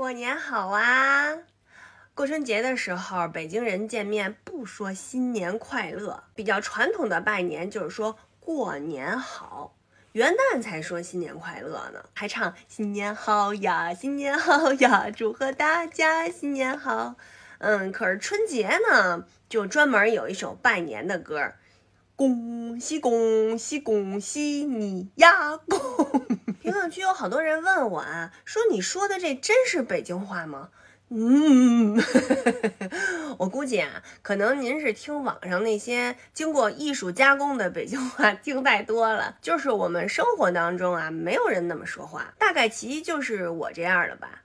过年好啊！过春节的时候，北京人见面不说新年快乐，比较传统的拜年就是说过年好。元旦才说新年快乐呢，还唱新年好呀，新年好呀，祝贺大家新年好。嗯，可是春节呢，就专门有一首拜年的歌，恭喜恭喜恭喜你呀！恭。评论区有好多人问我啊，说你说的这真是北京话吗？嗯，我估计啊，可能您是听网上那些经过艺术加工的北京话听太多了。就是我们生活当中啊，没有人那么说话，大概其一就是我这样的吧。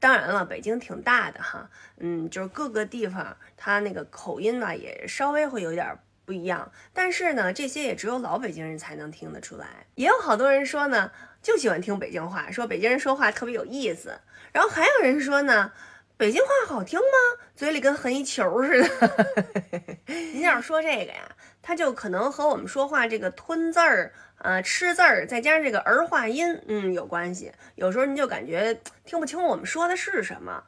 当然了，北京挺大的哈，嗯，就是各个地方它那个口音吧，也稍微会有点不一样。但是呢，这些也只有老北京人才能听得出来。也有好多人说呢，就喜欢听北京话，说北京人说话特别有意思。然后还有人说呢，北京话好听吗？嘴里跟横一球似的。您要是说这个呀，它就可能和我们说话这个吞字儿、呃吃字儿，再加上这个儿化音，嗯，有关系。有时候您就感觉听不清我们说的是什么。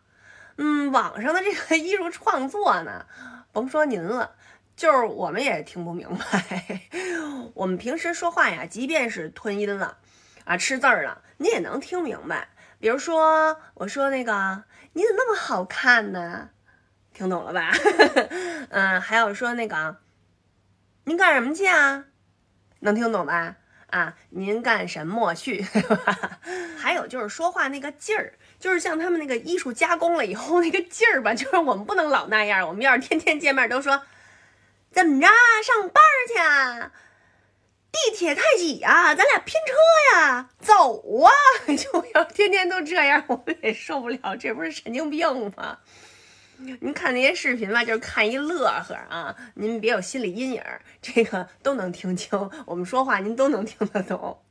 嗯，网上的这个 艺术创作呢，甭说您了，就是我们也听不明白。我们平时说话呀，即便是吞音了，啊吃字儿了，你也能听明白。比如说，我说那个你怎么那么好看呢？听懂了吧？嗯，还有说那个您干什么去啊？能听懂吧？啊，您干什么去？还有就是说话那个劲儿，就是像他们那个艺术加工了以后那个劲儿吧，就是我们不能老那样。我们要是天天见面都说怎么着上班去啊？地铁太挤啊，咱俩拼车呀，走啊！就要天天都这样，我们也受不了，这不是神经病吗？您看那些视频吧，就是看一乐呵啊，您别有心理阴影，这个都能听清，我们说话您都能听得懂。